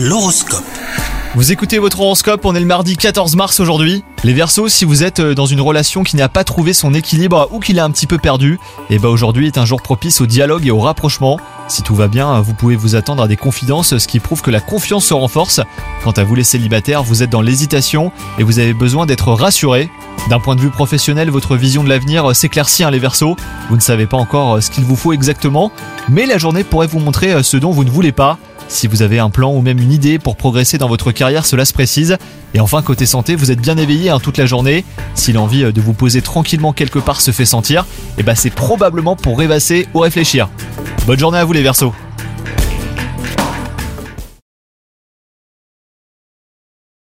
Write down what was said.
L'horoscope. Vous écoutez votre horoscope, on est le mardi 14 mars aujourd'hui. Les Verseaux, si vous êtes euh, dans une relation qui n'a pas trouvé son équilibre ou qui l'a un petit peu perdu, et bah aujourd'hui est un jour propice au dialogue et au rapprochement. Si tout va bien, vous pouvez vous attendre à des confidences, ce qui prouve que la confiance se renforce. Quant à vous les célibataires, vous êtes dans l'hésitation et vous avez besoin d'être rassuré. D'un point de vue professionnel, votre vision de l'avenir s'éclaircit hein, les Verseaux. Vous ne savez pas encore euh, ce qu'il vous faut exactement, mais la journée pourrait vous montrer euh, ce dont vous ne voulez pas. Si vous avez un plan ou même une idée pour progresser dans votre carrière, cela se précise. Et enfin, côté santé, vous êtes bien éveillé hein, toute la journée. Si l'envie euh, de vous poser tranquillement quelque part se fait sentir, et bah c'est probablement pour rêvasser ou réfléchir. Bonne journée à vous les Verseaux